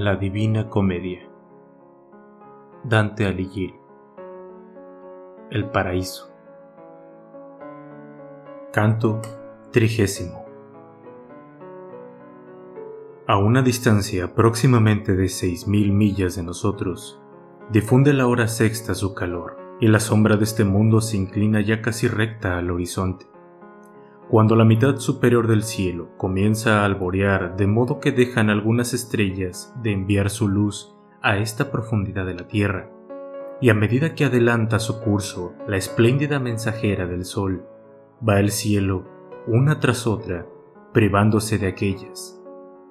La Divina Comedia. Dante Alighieri. El Paraíso. Canto trigésimo. A una distancia próximamente de seis mil millas de nosotros, difunde la hora sexta su calor, y la sombra de este mundo se inclina ya casi recta al horizonte cuando la mitad superior del cielo comienza a alborear de modo que dejan algunas estrellas de enviar su luz a esta profundidad de la tierra, y a medida que adelanta su curso la espléndida mensajera del sol, va el cielo, una tras otra, privándose de aquellas,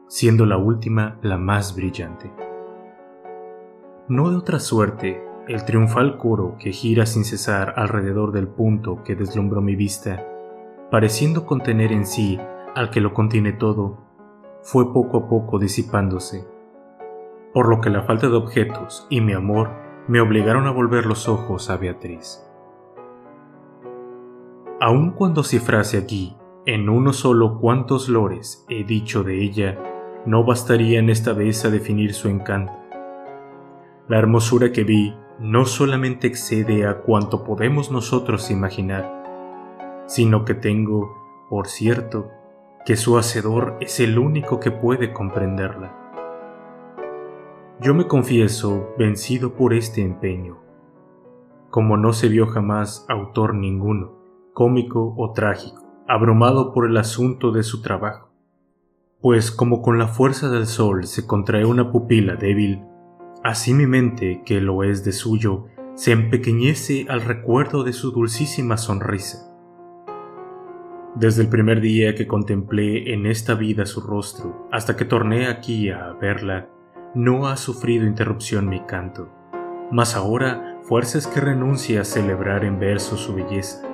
siendo la última la más brillante. No de otra suerte, el triunfal coro que gira sin cesar alrededor del punto que deslumbró mi vista, pareciendo contener en sí al que lo contiene todo, fue poco a poco disipándose, por lo que la falta de objetos y mi amor me obligaron a volver los ojos a Beatriz. Aun cuando cifrase aquí en uno solo cuantos lores he dicho de ella, no bastarían esta vez a definir su encanto. La hermosura que vi no solamente excede a cuanto podemos nosotros imaginar, sino que tengo, por cierto, que su Hacedor es el único que puede comprenderla. Yo me confieso vencido por este empeño, como no se vio jamás autor ninguno, cómico o trágico, abrumado por el asunto de su trabajo, pues como con la fuerza del sol se contrae una pupila débil, así mi mente, que lo es de suyo, se empequeñece al recuerdo de su dulcísima sonrisa desde el primer día que contemplé en esta vida su rostro hasta que torné aquí a verla, no ha sufrido interrupción mi canto, mas ahora fuerzas que renuncia a celebrar en verso su belleza,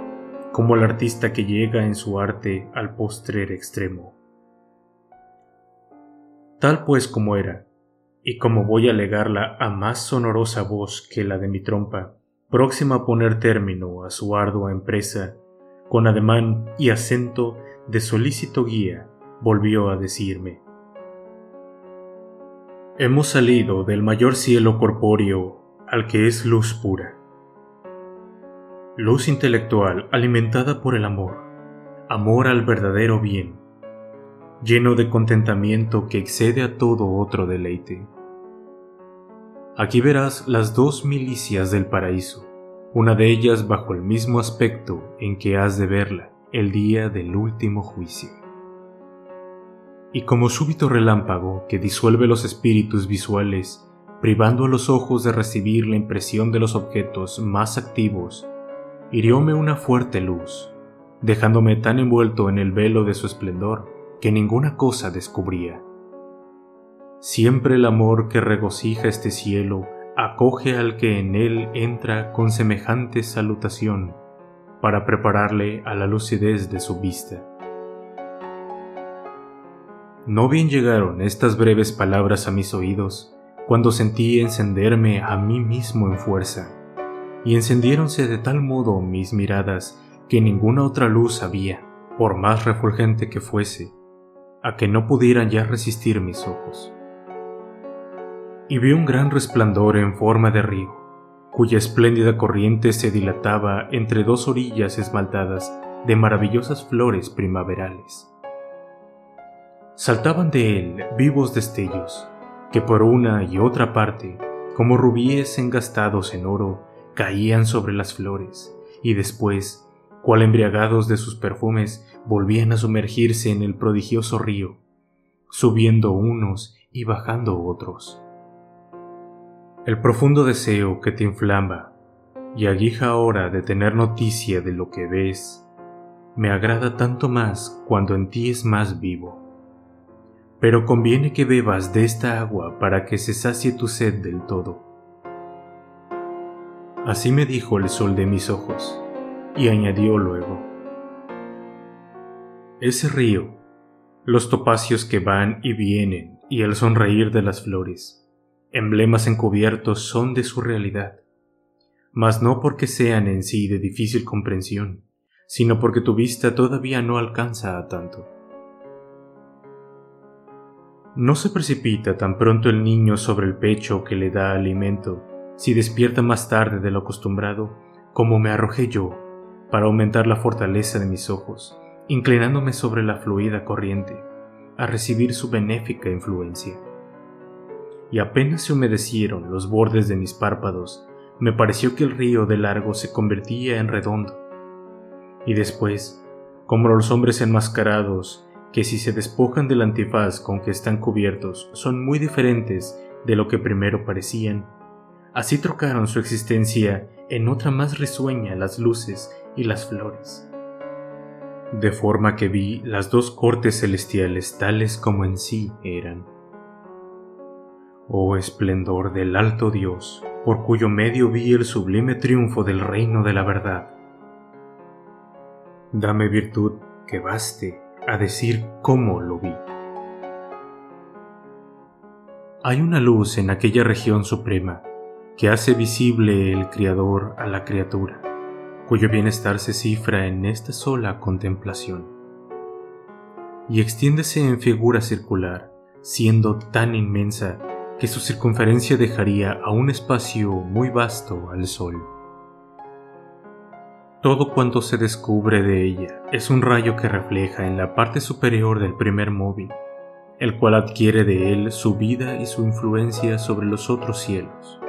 como el artista que llega en su arte al postrer extremo. Tal pues como era, y como voy a legarla a más sonorosa voz que la de mi trompa, próxima a poner término a su ardua empresa, con ademán y acento de solícito guía, volvió a decirme, Hemos salido del mayor cielo corpóreo al que es luz pura. Luz intelectual alimentada por el amor, amor al verdadero bien, lleno de contentamiento que excede a todo otro deleite. Aquí verás las dos milicias del paraíso una de ellas bajo el mismo aspecto en que has de verla el día del último juicio. Y como súbito relámpago que disuelve los espíritus visuales, privando a los ojos de recibir la impresión de los objetos más activos, hirióme una fuerte luz, dejándome tan envuelto en el velo de su esplendor que ninguna cosa descubría. Siempre el amor que regocija este cielo acoge al que en él entra con semejante salutación para prepararle a la lucidez de su vista. No bien llegaron estas breves palabras a mis oídos cuando sentí encenderme a mí mismo en fuerza, y encendiéronse de tal modo mis miradas que ninguna otra luz había, por más refulgente que fuese, a que no pudieran ya resistir mis ojos y vi un gran resplandor en forma de río, cuya espléndida corriente se dilataba entre dos orillas esmaltadas de maravillosas flores primaverales. Saltaban de él vivos destellos, que por una y otra parte, como rubíes engastados en oro, caían sobre las flores, y después, cual embriagados de sus perfumes, volvían a sumergirse en el prodigioso río, subiendo unos y bajando otros el profundo deseo que te inflama y aguija ahora de tener noticia de lo que ves, me agrada tanto más cuando en ti es más vivo. Pero conviene que bebas de esta agua para que se sacie tu sed del todo. Así me dijo el sol de mis ojos, y añadió luego, Ese río, los topacios que van y vienen y el sonreír de las flores, emblemas encubiertos son de su realidad, mas no porque sean en sí de difícil comprensión, sino porque tu vista todavía no alcanza a tanto. No se precipita tan pronto el niño sobre el pecho que le da alimento, si despierta más tarde de lo acostumbrado, como me arrojé yo, para aumentar la fortaleza de mis ojos, inclinándome sobre la fluida corriente, a recibir su benéfica influencia. Y apenas se humedecieron los bordes de mis párpados, me pareció que el río de largo se convertía en redondo. Y después, como los hombres enmascarados, que si se despojan del antifaz con que están cubiertos son muy diferentes de lo que primero parecían, así trocaron su existencia en otra más risueña las luces y las flores. De forma que vi las dos cortes celestiales tales como en sí eran. Oh esplendor del alto Dios, por cuyo medio vi el sublime triunfo del reino de la verdad. Dame virtud que baste a decir cómo lo vi. Hay una luz en aquella región suprema que hace visible el Criador a la criatura, cuyo bienestar se cifra en esta sola contemplación, y extiéndese en figura circular, siendo tan inmensa que su circunferencia dejaría a un espacio muy vasto al Sol. Todo cuanto se descubre de ella es un rayo que refleja en la parte superior del primer móvil, el cual adquiere de él su vida y su influencia sobre los otros cielos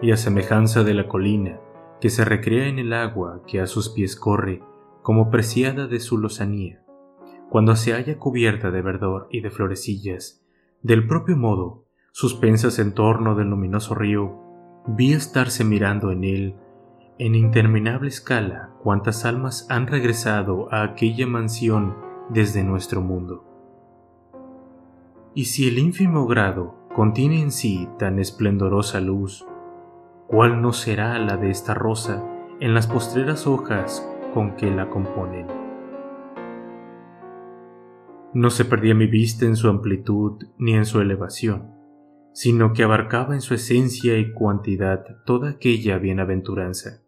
y a semejanza de la colina que se recrea en el agua que a sus pies corre como preciada de su lozanía, cuando se halla cubierta de verdor y de florecillas, del propio modo, suspensas en torno del luminoso río, vi estarse mirando en él en interminable escala cuantas almas han regresado a aquella mansión desde nuestro mundo. Y si el ínfimo grado contiene en sí tan esplendorosa luz, ¿cuál no será la de esta rosa en las postreras hojas con que la componen? No se perdía mi vista en su amplitud ni en su elevación, sino que abarcaba en su esencia y cuantidad toda aquella bienaventuranza.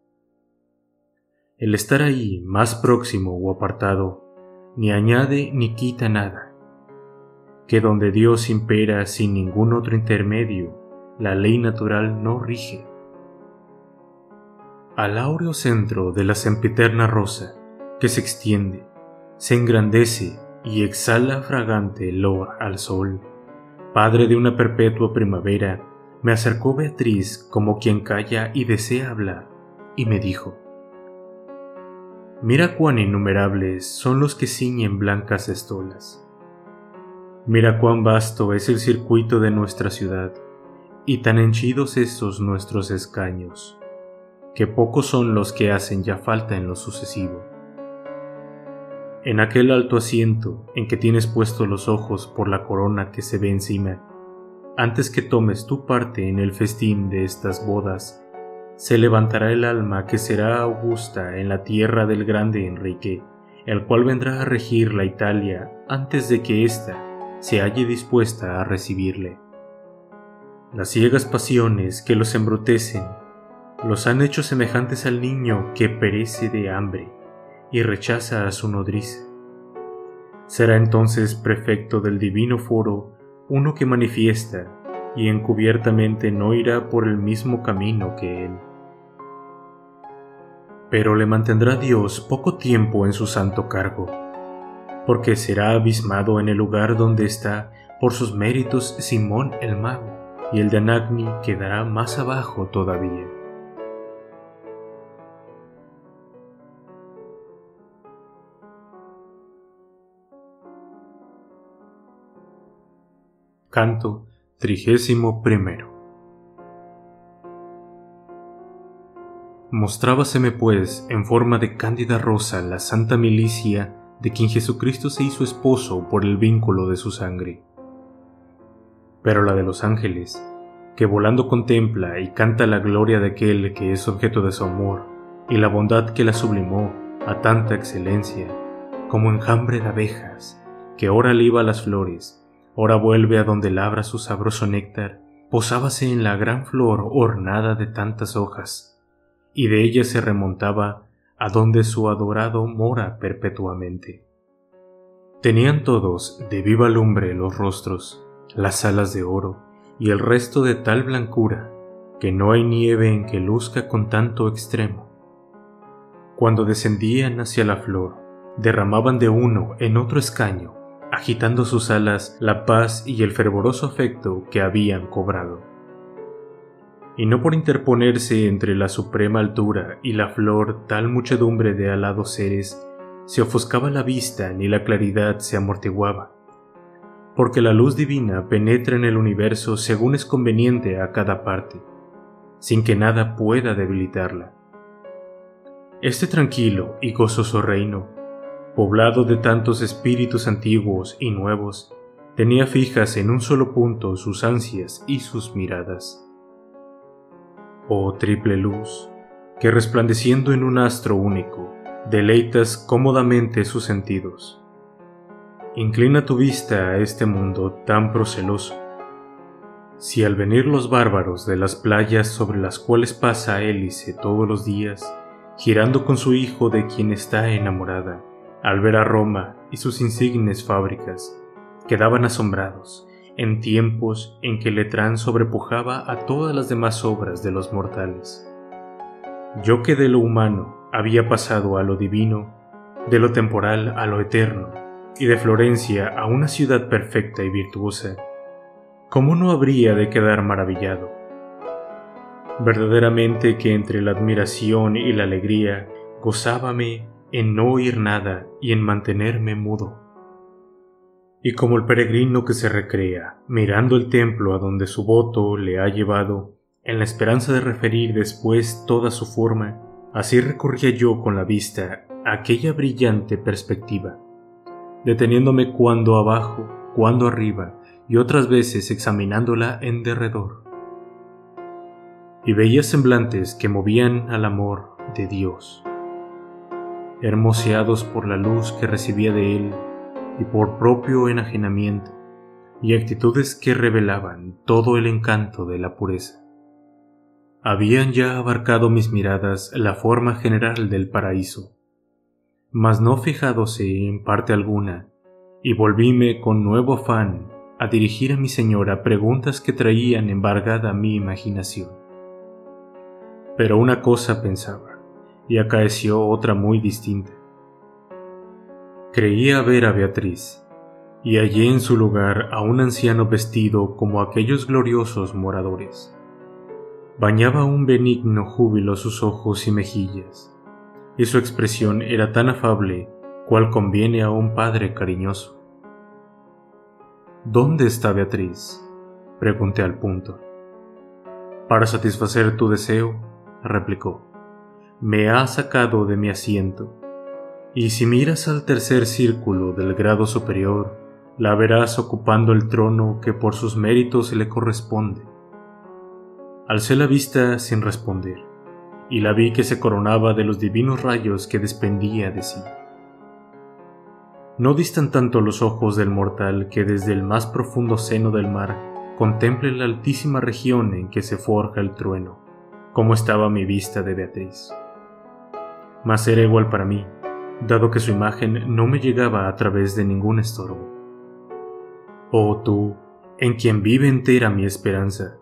El estar ahí más próximo o apartado ni añade ni quita nada, que donde Dios impera sin ningún otro intermedio, la ley natural no rige al áureo centro de la sempiterna rosa que se extiende, se engrandece y exhala fragante olor al sol. Padre de una perpetua primavera, me acercó Beatriz como quien calla y desea hablar, y me dijo, Mira cuán innumerables son los que ciñen blancas estolas. Mira cuán vasto es el circuito de nuestra ciudad, y tan henchidos estos nuestros escaños que pocos son los que hacen ya falta en lo sucesivo. En aquel alto asiento en que tienes puestos los ojos por la corona que se ve encima, antes que tomes tu parte en el festín de estas bodas, se levantará el alma que será augusta en la tierra del grande Enrique, el cual vendrá a regir la Italia antes de que ésta se halle dispuesta a recibirle. Las ciegas pasiones que los embrutecen los han hecho semejantes al niño que perece de hambre y rechaza a su nodriza. Será entonces prefecto del divino foro uno que manifiesta y encubiertamente no irá por el mismo camino que él. Pero le mantendrá Dios poco tiempo en su santo cargo, porque será abismado en el lugar donde está por sus méritos Simón el mago, y el de Anagni quedará más abajo todavía. Canto trigésimo primero. Mostrábaseme pues en forma de cándida rosa la santa milicia de quien Jesucristo se hizo esposo por el vínculo de su sangre. Pero la de los ángeles, que volando contempla y canta la gloria de aquel que es objeto de su amor, y la bondad que la sublimó a tanta excelencia, como enjambre de abejas, que ora liba las flores, Ora vuelve a donde labra su sabroso néctar, posábase en la gran flor ornada de tantas hojas, y de ella se remontaba a donde su adorado mora perpetuamente. Tenían todos de viva lumbre los rostros, las alas de oro y el resto de tal blancura que no hay nieve en que luzca con tanto extremo. Cuando descendían hacia la flor, derramaban de uno en otro escaño, agitando sus alas la paz y el fervoroso afecto que habían cobrado. Y no por interponerse entre la suprema altura y la flor tal muchedumbre de alados seres, se ofuscaba la vista ni la claridad se amortiguaba, porque la luz divina penetra en el universo según es conveniente a cada parte, sin que nada pueda debilitarla. Este tranquilo y gozoso reino, poblado de tantos espíritus antiguos y nuevos, tenía fijas en un solo punto sus ansias y sus miradas. Oh triple luz, que resplandeciendo en un astro único, deleitas cómodamente sus sentidos. Inclina tu vista a este mundo tan proceloso. Si al venir los bárbaros de las playas sobre las cuales pasa Hélice todos los días, girando con su hijo de quien está enamorada, al ver a Roma y sus insignes fábricas, quedaban asombrados en tiempos en que Letrán sobrepujaba a todas las demás obras de los mortales. Yo que de lo humano había pasado a lo divino, de lo temporal a lo eterno, y de Florencia a una ciudad perfecta y virtuosa, ¿cómo no habría de quedar maravillado? Verdaderamente que entre la admiración y la alegría gozábame en no oír nada y en mantenerme mudo. Y como el peregrino que se recrea, mirando el templo a donde su voto le ha llevado, en la esperanza de referir después toda su forma, Así recorría yo con la vista aquella brillante perspectiva, deteniéndome cuando abajo, cuando arriba, y otras veces examinándola en derredor. Y veía semblantes que movían al amor de Dios, hermoseados por la luz que recibía de Él y por propio enajenamiento, y actitudes que revelaban todo el encanto de la pureza habían ya abarcado mis miradas la forma general del paraíso, mas no fijádose en parte alguna, y volvíme con nuevo afán a dirigir a mi señora preguntas que traían embargada mi imaginación. Pero una cosa pensaba, y acaeció otra muy distinta. Creía ver a Beatriz, y hallé en su lugar a un anciano vestido como aquellos gloriosos moradores Bañaba un benigno júbilo sus ojos y mejillas, y su expresión era tan afable cual conviene a un padre cariñoso. ¿Dónde está Beatriz? pregunté al punto. Para satisfacer tu deseo, replicó, me ha sacado de mi asiento, y si miras al tercer círculo del grado superior, la verás ocupando el trono que por sus méritos le corresponde Alcé la vista sin responder, y la vi que se coronaba de los divinos rayos que desprendía de sí. No distan tanto los ojos del mortal que desde el más profundo seno del mar contemple la altísima región en que se forja el trueno, como estaba mi vista de Beatriz. Mas era igual para mí, dado que su imagen no me llegaba a través de ningún estorbo. Oh tú, en quien vive entera mi esperanza,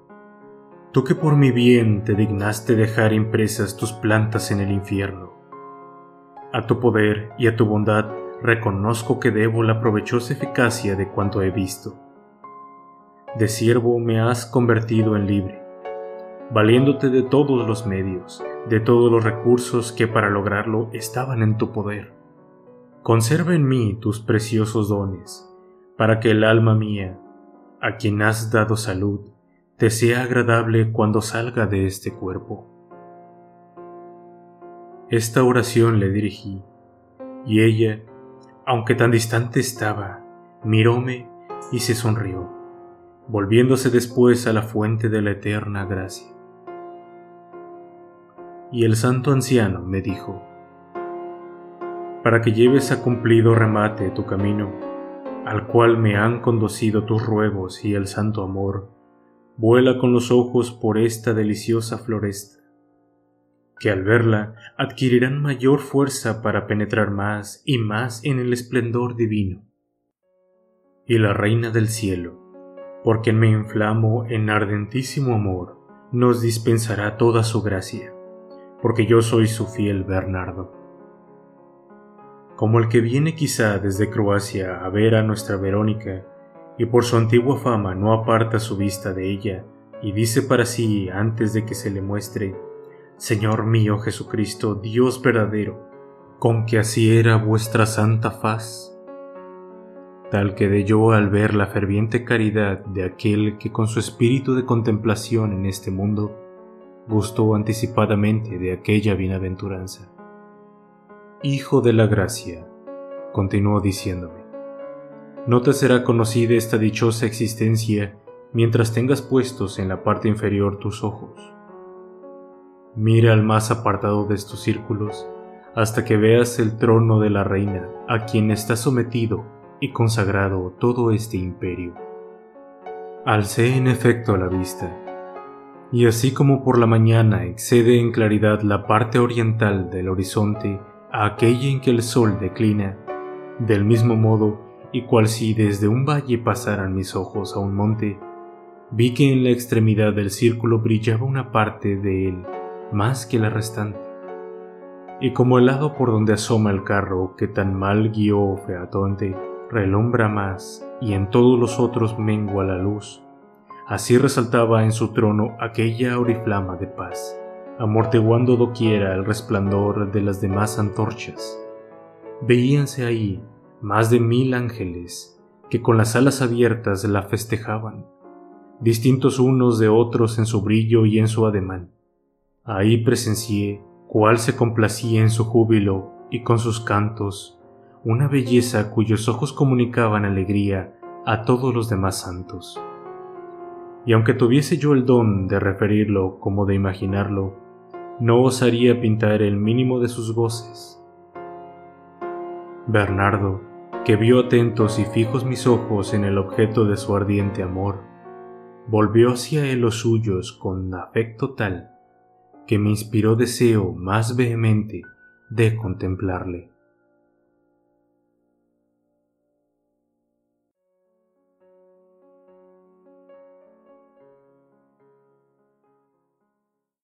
tú que por mi bien te dignaste dejar impresas tus plantas en el infierno. A tu poder y a tu bondad reconozco que debo la provechosa eficacia de cuanto he visto. De siervo me has convertido en libre, valiéndote de todos los medios, de todos los recursos que para lograrlo estaban en tu poder. Conserva en mí tus preciosos dones, para que el alma mía, a quien has dado salud, te sea agradable cuando salga de este cuerpo. Esta oración le dirigí, y ella, aunque tan distante estaba, miróme y se sonrió, volviéndose después a la fuente de la eterna gracia. Y el santo anciano me dijo, para que lleves a cumplido remate tu camino, al cual me han conducido tus ruegos y el santo amor, vuela con los ojos por esta deliciosa floresta, que al verla adquirirán mayor fuerza para penetrar más y más en el esplendor divino, y la Reina del Cielo, por quien me inflamo en ardentísimo amor, nos dispensará toda su gracia, porque yo soy su fiel Bernardo. Como el que viene quizá desde Croacia a ver a nuestra Verónica, y por su antigua fama no aparta su vista de ella, y dice para sí antes de que se le muestre, Señor mío Jesucristo, Dios verdadero, con que así era vuestra santa faz, tal quedé yo al ver la ferviente caridad de aquel que con su espíritu de contemplación en este mundo gustó anticipadamente de aquella bienaventuranza. Hijo de la gracia, continuó diciéndome, no te será conocida esta dichosa existencia mientras tengas puestos en la parte inferior tus ojos. Mira al más apartado de estos círculos hasta que veas el trono de la reina a quien está sometido y consagrado todo este imperio. Alcé en efecto la vista, y así como por la mañana excede en claridad la parte oriental del horizonte a aquella en que el sol declina, del mismo modo y cual si desde un valle pasaran mis ojos a un monte, vi que en la extremidad del círculo brillaba una parte de él más que la restante. Y como el lado por donde asoma el carro que tan mal guió Featonte, relumbra más y en todos los otros mengua la luz. Así resaltaba en su trono aquella oriflama de paz, amortiguando doquiera el resplandor de las demás antorchas. Veíanse ahí más de mil ángeles que con las alas abiertas la festejaban, distintos unos de otros en su brillo y en su ademán. Ahí presencié cuál se complacía en su júbilo y con sus cantos una belleza cuyos ojos comunicaban alegría a todos los demás santos. Y aunque tuviese yo el don de referirlo como de imaginarlo, no osaría pintar el mínimo de sus voces. Bernardo, que vio atentos y fijos mis ojos en el objeto de su ardiente amor, volvió hacia él los suyos con afecto tal que me inspiró deseo más vehemente de contemplarle.